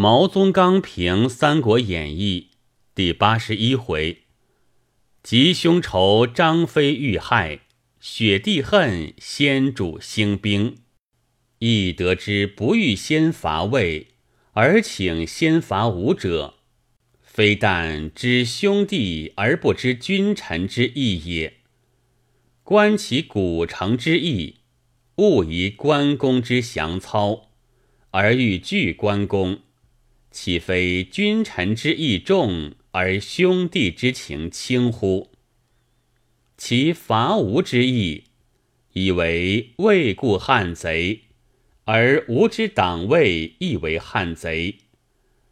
毛宗刚评《三国演义》第八十一回：吉凶仇，张飞遇害；雪帝恨，先主兴兵。亦得知不欲先伐魏，而请先伐吴者，非但知兄弟而不知君臣之义也。观其古城之意，勿疑关公之降操，而欲拒关公，岂非君臣之义重，而兄弟之情轻乎？其伐吴之意，以为魏故汉贼。而吾之党卫亦为汉贼，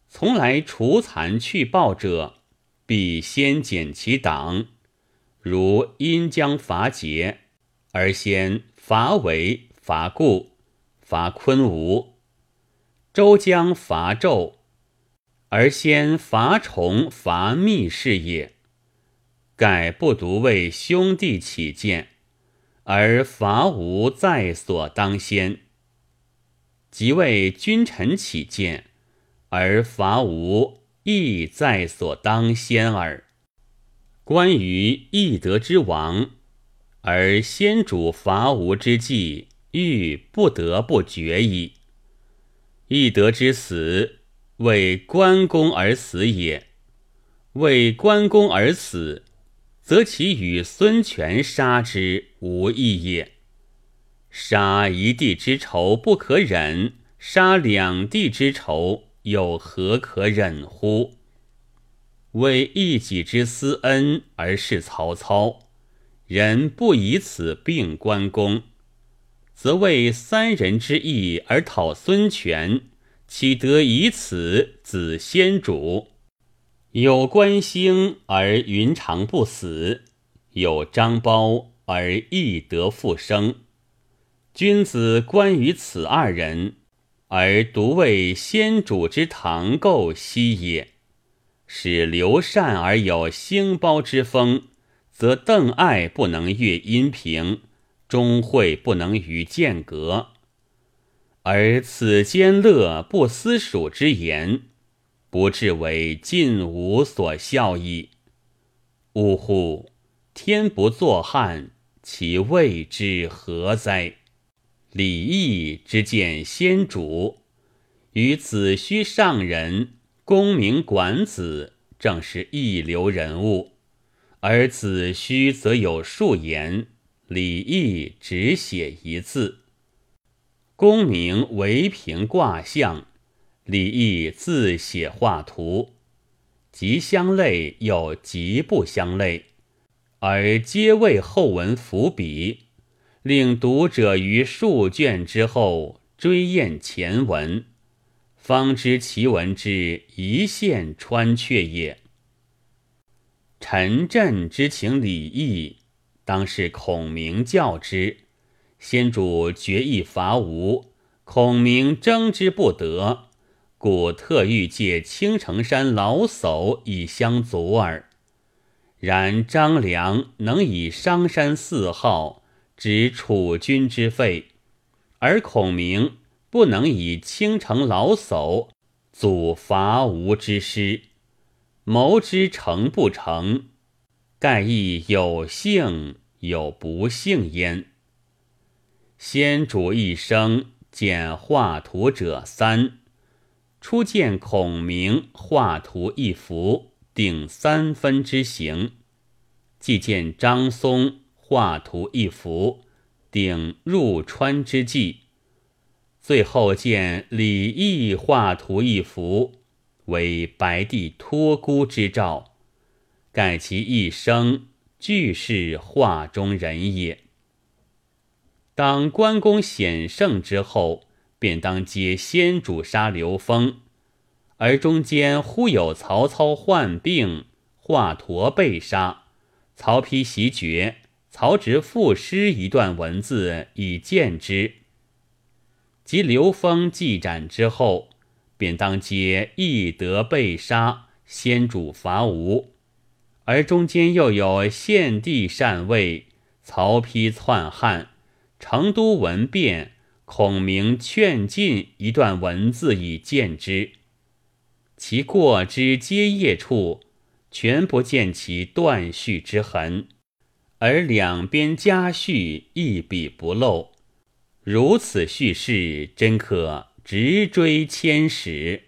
从来除残去暴者，必先减其党。如因将伐桀，而先伐为、伐故、伐昆吾；周将伐纣，而先伐崇、伐密是也。盖不独为兄弟起见，而伐吴在所当先。即为君臣起见，而伐吴亦在所当先耳。关于义德之亡，而先主伐吴之计，欲不得不决矣。义德之死，为关公而死也；为关公而死，则其与孙权杀之无异也。杀一地之仇不可忍，杀两地之仇又何可忍乎？为一己之私恩而事曹操，人不以此并关公，则为三人之义而讨孙权，岂得以此子先主？有关兴而云长不死，有张苞而翼得复生。君子关于此二人，而独为先主之堂构息也。使刘禅而有兴苞之风，则邓艾不能越阴平，钟会不能与间隔。而此间乐不思蜀之言，不至为晋吾所效矣。呜呼！天不作汉，其谓之何哉？李义之见先主，与子虚上人、功名管子，正是一流人物。而子虚则有数言，李义只写一字。功名唯凭卦象，李益自写画图，极相类又极不相类，而皆为后文伏笔。令读者于数卷之后追验前文，方知其文之一线穿却也。陈震之情李毅，当是孔明教之。先主决意伐吴，孔明争之不得，故特欲借青城山老叟以相阻耳。然张良能以商山四号。指楚军之费，而孔明不能以青城老叟阻伐吴之师，谋之成不成，盖亦有幸有不幸焉。先主一生见画图者三，初见孔明画图一幅，定三分之形，既见张松。画图一幅，顶入川之计。最后见李毅画图一幅，为白帝托孤之兆，盖其一生俱是画中人也。当关公险胜之后，便当接先主杀刘封，而中间忽有曹操患病，华佗被杀，曹丕袭爵。曹植赋诗一段文字以见之。及刘封继斩之后，便当接翼德被杀，先主伐吴，而中间又有献帝禅位，曹丕篡汉，成都文变，孔明劝进一段文字以见之。其过之接叶处，全不见其断续之痕，而两边家序一笔不漏。如此叙事，真可直追千史。